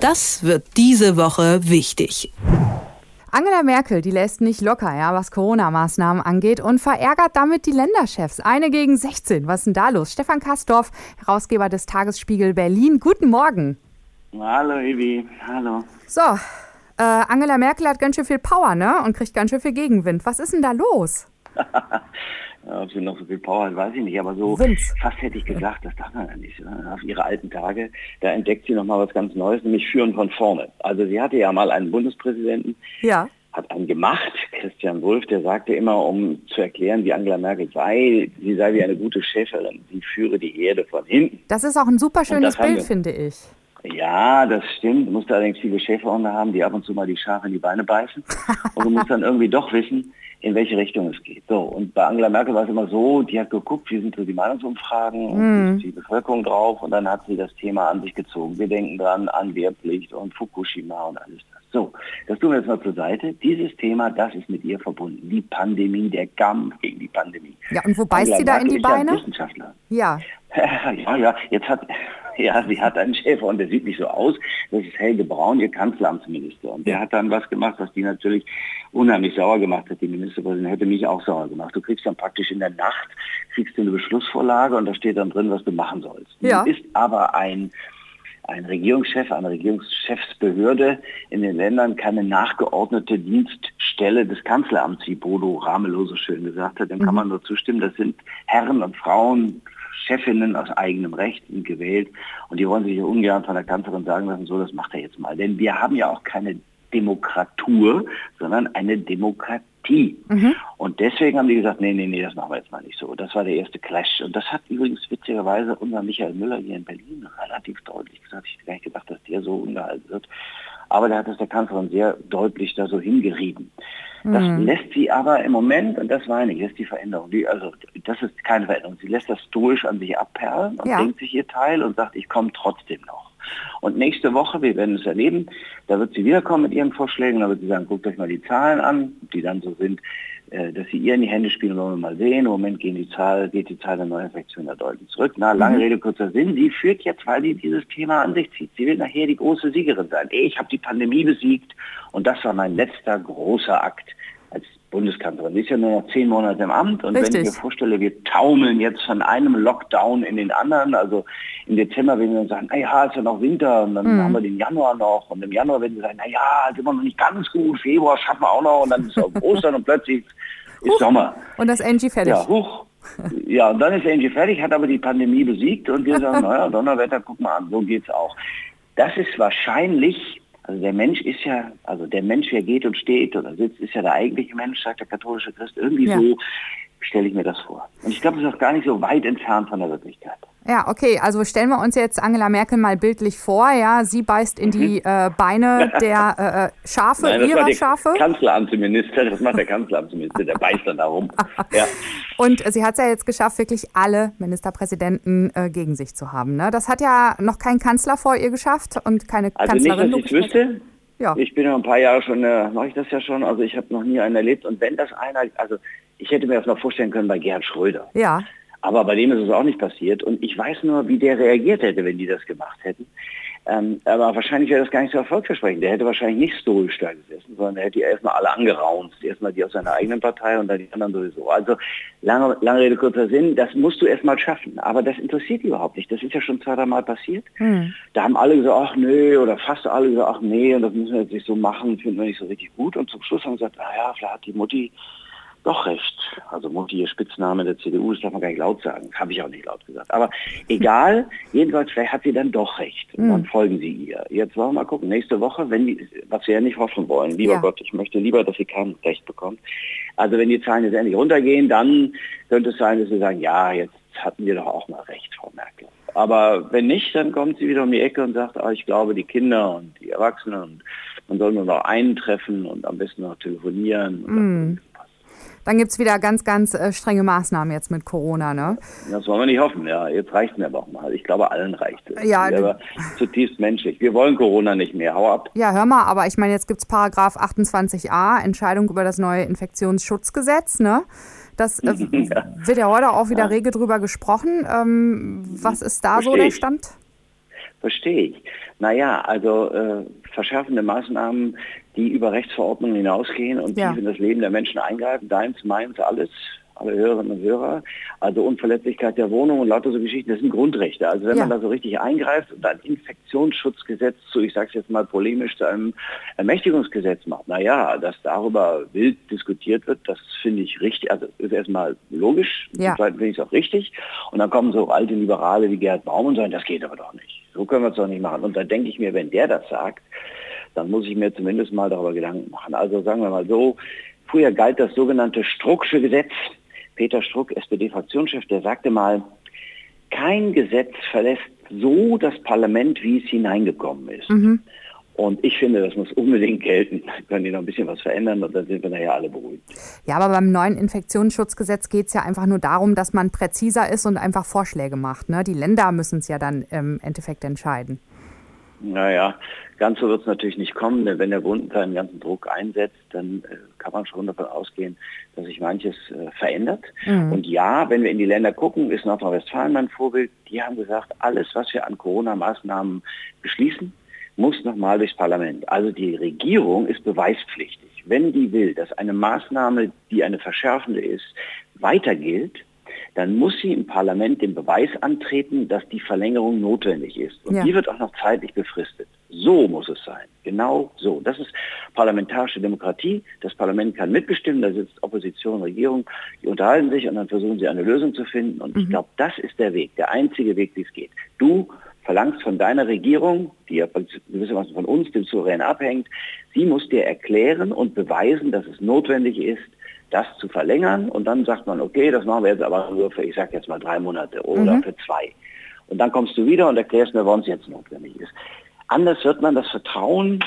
Das wird diese Woche wichtig. Angela Merkel, die lässt nicht locker, ja, was Corona-Maßnahmen angeht und verärgert damit die Länderchefs. Eine gegen 16. Was ist denn da los? Stefan Kastorf, Herausgeber des Tagesspiegel Berlin. Guten Morgen. Hallo, Evi. Hallo. So, äh, Angela Merkel hat ganz schön viel Power, ne? Und kriegt ganz schön viel Gegenwind. Was ist denn da los? Ob sie noch so viel Power hat, weiß ich nicht. Aber so Wind's. fast hätte ich gesagt, das darf man ja nicht. Ne? Auf ihre alten Tage, da entdeckt sie noch mal was ganz Neues, nämlich Führen von vorne. Also sie hatte ja mal einen Bundespräsidenten, ja. hat einen gemacht, Christian Wulff, der sagte immer, um zu erklären, wie Angela Merkel sei, sie sei wie eine gute Schäferin. Sie führe die Erde von hinten. Das ist auch ein super schönes Bild, finde ich. Ja, das stimmt. Du musst allerdings viele Schäferhunde haben, die ab und zu mal die Schafe in die Beine beißen. und du musst dann irgendwie doch wissen, in welche Richtung es geht. So, und bei Angela Merkel war es immer so, die hat geguckt, wie sind so die Meinungsumfragen und wie ist die Bevölkerung drauf und dann hat sie das Thema an sich gezogen. Wir denken dran an Wehrpflicht und Fukushima und alles das. So, das tun wir jetzt mal zur Seite. Dieses Thema, das ist mit ihr verbunden. Die Pandemie, der Kampf gegen die Pandemie. Ja, und wo beißt Angela sie da Merkel in die Beine? Ja, Wissenschaftler. Ja. ja, ja, jetzt hat, ja, sie hat einen Schäfer und der sieht nicht so aus. Das ist Helge Braun, ihr Kanzleramtsminister. Und der hat dann was gemacht, was die natürlich unheimlich sauer gemacht hat. Die Ministerpräsidentin hätte mich auch sauer gemacht. Du kriegst dann praktisch in der Nacht, kriegst du eine Beschlussvorlage und da steht dann drin, was du machen sollst. Ja. Du bist aber ein ein Regierungschef, eine Regierungschefsbehörde in den Ländern keine nachgeordnete Dienststelle des Kanzleramts, wie Bodo Ramelow so schön gesagt hat, dann kann mhm. man nur zustimmen. Das sind Herren und Frauen, Chefinnen aus eigenem Recht sind gewählt und die wollen sich ungern von der Kanzlerin sagen lassen, so, das macht er jetzt mal. Denn wir haben ja auch keine Demokratur, sondern eine Demokratie. Mhm. Und deswegen haben die gesagt, nee, nee, nee, das machen wir jetzt mal nicht so. Das war der erste Clash. Und das hat übrigens witzigerweise unser Michael Müller hier in Berlin relativ deutlich gesagt. Ich hätte gar nicht gedacht, dass der so ungehalten wird. Aber der hat es der Kanzlerin sehr deutlich da so hingerieben. Das mhm. lässt sie aber im Moment, und das meine ich, das ist die Veränderung, die, also das ist keine Veränderung, sie lässt das stoisch an sich abperlen und ja. denkt sich ihr Teil und sagt, ich komme trotzdem noch. Und nächste Woche, wir werden es erleben, da wird sie wiederkommen mit ihren Vorschlägen, da wird sie sagen, guckt euch mal die Zahlen an, die dann so sind, dass sie ihr in die Hände spielen, wollen wir mal sehen. Im Moment gehen die Zahl, geht die Zahl der Neuinfektionen da deutlich zurück. Na, lange mhm. Rede, kurzer Sinn. Sie führt jetzt, weil sie dieses Thema an sich zieht. Sie will nachher die große Siegerin sein. Ich habe die Pandemie besiegt und das war mein letzter großer Akt Bundeskanzlerin. Sie ist ja nur noch zehn Monate im Amt und Richtig. wenn ich mir vorstelle, wir taumeln jetzt von einem Lockdown in den anderen, also im Dezember werden wir dann sagen, naja, ist ja noch Winter und dann mhm. haben wir den Januar noch und im Januar werden wir sagen, naja, sind wir noch nicht ganz gut, Februar schaffen wir auch noch und dann ist auch Ostern und plötzlich ist huch. Sommer. Und das Angie fertig. Ja, huch. Ja, und dann ist Angie fertig, hat aber die Pandemie besiegt und wir sagen, naja, Donnerwetter, guck mal an, so geht's auch. Das ist wahrscheinlich also der Mensch ist ja, also der Mensch, der geht und steht oder sitzt, ist ja der eigentliche Mensch, sagt der katholische Christ. Irgendwie ja. so stelle ich mir das vor. Und ich glaube, es ist auch gar nicht so weit entfernt von der Wirklichkeit. Ja, okay, also stellen wir uns jetzt Angela Merkel mal bildlich vor, ja, sie beißt in die mhm. äh, Beine der äh, äh, Schafe, Nein, ihrer Schafe. Kanzleramtsminister, das macht der Kanzleramtsminister, der beißt dann darum. Ja. Und sie hat es ja jetzt geschafft, wirklich alle Ministerpräsidenten äh, gegen sich zu haben. Ne? Das hat ja noch kein Kanzler vor ihr geschafft und keine also Kanzlerin. Nicht, dass ich wüsste. Ja. Ich bin ja ein paar Jahre schon, äh, mache ich das ja schon, also ich habe noch nie einen erlebt. Und wenn das einer, also ich hätte mir das noch vorstellen können bei Gerhard Schröder. Ja. Aber bei dem ist es auch nicht passiert. Und ich weiß nur, wie der reagiert hätte, wenn die das gemacht hätten. Ähm, aber wahrscheinlich wäre das gar nicht so erfolgversprechend. Der hätte wahrscheinlich nicht stoisch da gesessen, sondern er hätte erstmal alle angeraunzt. Erstmal die aus seiner eigenen Partei und dann die anderen sowieso. Also lange, lange Rede, kurzer Sinn, das musst du erstmal schaffen. Aber das interessiert die überhaupt nicht. Das ist ja schon zwei, drei Mal passiert. Hm. Da haben alle gesagt, ach nee, oder fast alle gesagt, ach nee, und das müssen wir jetzt nicht so machen, finden wir nicht so richtig gut. Und zum Schluss haben sie gesagt, naja, vielleicht hat die Mutti doch recht. Also Mutti, ihr Spitzname der CDU, das darf man gar nicht laut sagen. Habe ich auch nicht laut gesagt. Aber egal, jedenfalls, vielleicht hat sie dann doch recht. Und dann hm. folgen sie ihr. Jetzt wollen wir mal gucken. Nächste Woche, wenn die, was wir ja nicht hoffen wollen, lieber ja. Gott, ich möchte lieber, dass sie kein Recht bekommt. Also wenn die Zahlen jetzt endlich runtergehen, dann könnte es sein, dass sie sagen, ja, jetzt hatten wir doch auch mal recht, Frau Merkel. Aber wenn nicht, dann kommt sie wieder um die Ecke und sagt, ah, ich glaube, die Kinder und die Erwachsenen und man soll nur noch einen treffen und am besten noch telefonieren. Mm. Dann gibt es wieder ganz, ganz äh, strenge Maßnahmen jetzt mit Corona, ne? Das wollen wir nicht hoffen, ja. Jetzt reicht es mir aber auch mal. Ich glaube, allen reicht es. Ja, aber zutiefst menschlich. Wir wollen Corona nicht mehr. Hau ab. Ja, hör mal, aber ich meine, jetzt gibt es Paragraph 28a, Entscheidung über das neue Infektionsschutzgesetz, ne? Das äh, ja. wird ja heute auch wieder ja. rege drüber gesprochen. Ähm, was ist da Versteh so der Stand? Verstehe ich. Naja, also äh, verschärfende Maßnahmen, die über Rechtsverordnungen hinausgehen und ja. tief in das Leben der Menschen eingreifen. Deins, meins, alles alle Hörerinnen und Hörer. Also Unverletzlichkeit der Wohnung und lauter so Geschichten, das sind Grundrechte. Also wenn ja. man da so richtig eingreift und ein Infektionsschutzgesetz zu, ich sage es jetzt mal polemisch, zu einem Ermächtigungsgesetz macht, naja, dass darüber wild diskutiert wird, das finde ich richtig, also ist erstmal logisch, ja. zweitens finde ich es auch richtig. Und dann kommen so alte Liberale wie Gerhard Baum und sagen, das geht aber doch nicht. So können wir es doch nicht machen. Und da denke ich mir, wenn der das sagt, dann muss ich mir zumindest mal darüber Gedanken machen. Also sagen wir mal so, früher galt das sogenannte Strucksche Gesetz, Peter Struck, SPD-Fraktionschef, der sagte mal, kein Gesetz verlässt so das Parlament, wie es hineingekommen ist. Mhm. Und ich finde, das muss unbedingt gelten. Da können die noch ein bisschen was verändern und dann sind wir nachher alle beruhigt. Ja, aber beim neuen Infektionsschutzgesetz geht es ja einfach nur darum, dass man präziser ist und einfach Vorschläge macht. Ne? Die Länder müssen es ja dann im Endeffekt entscheiden. Naja, ganz so wird es natürlich nicht kommen, denn wenn der Bund seinen ganzen Druck einsetzt, dann äh, kann man schon davon ausgehen, dass sich manches äh, verändert. Mhm. Und ja, wenn wir in die Länder gucken, ist Nordrhein-Westfalen mein Vorbild, die haben gesagt, alles, was wir an Corona-Maßnahmen beschließen, muss nochmal durchs Parlament. Also die Regierung ist beweispflichtig. Wenn die will, dass eine Maßnahme, die eine verschärfende ist, weiter gilt, dann muss sie im Parlament den Beweis antreten, dass die Verlängerung notwendig ist. Und ja. die wird auch noch zeitlich befristet. So muss es sein. Genau so. Das ist parlamentarische Demokratie. Das Parlament kann mitbestimmen. Da sitzt Opposition, Regierung. Die unterhalten sich und dann versuchen sie eine Lösung zu finden. Und mhm. ich glaube, das ist der Weg, der einzige Weg, wie es geht. Du verlangst von deiner Regierung, die ja gewissermaßen von uns, dem Souverän abhängt, sie muss dir erklären und beweisen, dass es notwendig ist, das zu verlängern und dann sagt man, okay, das machen wir jetzt aber nur für, ich sage jetzt mal drei Monate oder mhm. für zwei. Und dann kommst du wieder und erklärst mir, warum es jetzt notwendig ist. Anders wird man das Vertrauen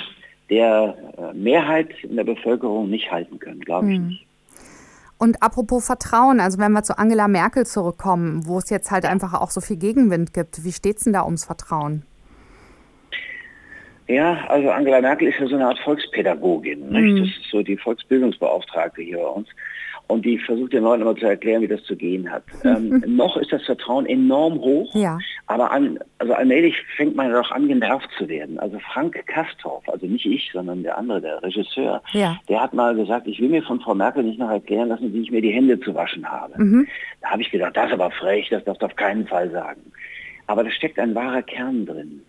der äh, Mehrheit in der Bevölkerung nicht halten können, glaube ich mhm. nicht. Und apropos Vertrauen, also wenn wir zu Angela Merkel zurückkommen, wo es jetzt halt einfach auch so viel Gegenwind gibt, wie steht es denn da ums Vertrauen? Ja, also Angela Merkel ist ja so eine Art Volkspädagogin. Mhm. Das ist so die Volksbildungsbeauftragte hier bei uns. Und die versucht den Leuten immer zu erklären, wie das zu gehen hat. Ähm, noch ist das Vertrauen enorm hoch, ja. aber an, also allmählich fängt man doch an, genervt zu werden. Also Frank Kastorf, also nicht ich, sondern der andere, der Regisseur, ja. der hat mal gesagt, ich will mir von Frau Merkel nicht noch erklären lassen, wie ich mir die Hände zu waschen habe. Mhm. Da habe ich gedacht, das ist aber frech, das darfst du auf keinen Fall sagen. Aber da steckt ein wahrer Kern drin.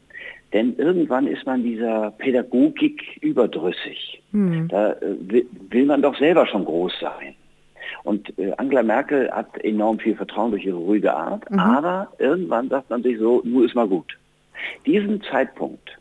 Denn irgendwann ist man dieser Pädagogik überdrüssig. Mhm. Da äh, will man doch selber schon groß sein. Und äh, Angela Merkel hat enorm viel Vertrauen durch ihre ruhige Art, mhm. aber irgendwann sagt man sich so, nur ist mal gut. Diesen Zeitpunkt,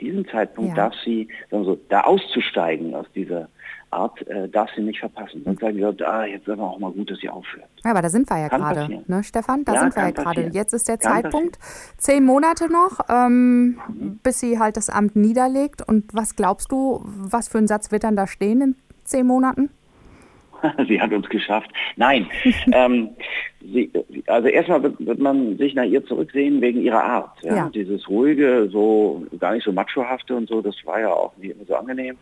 diesen Zeitpunkt ja. darf sie, sagen wir so, da auszusteigen aus dieser Art äh, darf sie nicht verpassen. Sonst sagen die Leute, ah, jetzt wäre auch mal gut, dass sie aufhört. Ja, aber da sind wir ja gerade, ne, Stefan? Da ja, sind wir ja gerade. Jetzt ist der kann Zeitpunkt, passieren. zehn Monate noch, ähm, mhm. bis sie halt das Amt niederlegt. Und was glaubst du, was für ein Satz wird dann da stehen in zehn Monaten? sie hat uns geschafft. Nein. ähm, sie, also erstmal wird, wird, man sich nach ihr zurücksehen wegen ihrer Art. Ja? ja? Dieses ruhige, so gar nicht so machohafte und so, das war ja auch nicht immer so angenehm.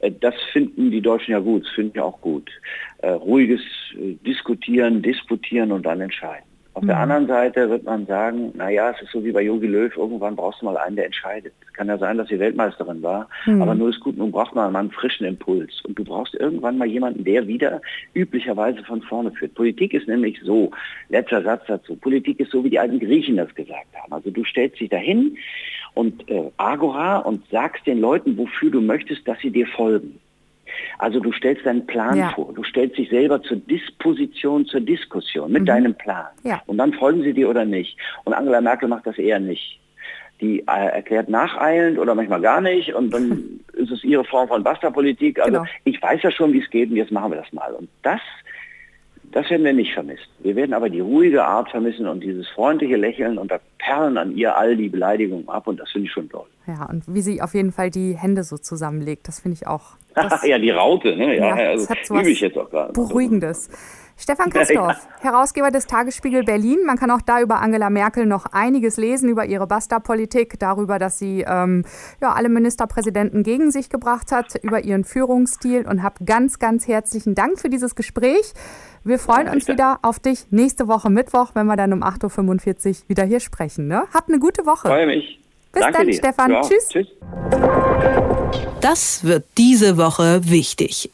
Äh, das finden die Deutschen ja gut, das finden ja auch gut. Äh, ruhiges äh, Diskutieren, Disputieren und dann entscheiden. Auf mhm. der anderen Seite wird man sagen, naja, es ist so wie bei Jogi Löw, irgendwann brauchst du mal einen, der entscheidet. Es kann ja sein, dass sie Weltmeisterin war, mhm. aber nur ist gut, nun braucht man mal einen frischen Impuls. Und du brauchst irgendwann mal jemanden, der wieder üblicherweise von vorne führt. Politik ist nämlich so, letzter Satz dazu, Politik ist so, wie die alten Griechen das gesagt haben. Also du stellst dich dahin und äh, Agora und sagst den Leuten, wofür du möchtest, dass sie dir folgen. Also du stellst deinen Plan ja. vor, du stellst dich selber zur Disposition, zur Diskussion mit mhm. deinem Plan. Ja. Und dann folgen sie dir oder nicht. Und Angela Merkel macht das eher nicht. Die äh, erklärt nacheilend oder manchmal gar nicht und dann ist es ihre Form von Basta-Politik. Also genau. ich weiß ja schon, wie es geht und jetzt machen wir das mal. Und das das werden wir nicht vermissen. Wir werden aber die ruhige Art vermissen und dieses freundliche Lächeln und da perlen an ihr all die Beleidigungen ab und das finde ich schon toll. Ja, und wie sie auf jeden Fall die Hände so zusammenlegt, das finde ich auch. ja, die Raute, ne? Ja, ja also, das hat so übe ich jetzt auch gerade. Beruhigendes. Stefan ja. Herausgeber des Tagesspiegel Berlin. Man kann auch da über Angela Merkel noch einiges lesen, über ihre Basta-Politik, darüber, dass sie ähm, ja, alle Ministerpräsidenten gegen sich gebracht hat, über ihren Führungsstil und habe ganz, ganz herzlichen Dank für dieses Gespräch. Wir freuen ja, uns wieder auf dich nächste Woche Mittwoch, wenn wir dann um 8.45 Uhr wieder hier sprechen. Ne? Habt eine gute Woche. Freue mich. Bis Danke dann, dir. Stefan. Ja, tschüss. Tschüss. Das wird diese Woche wichtig.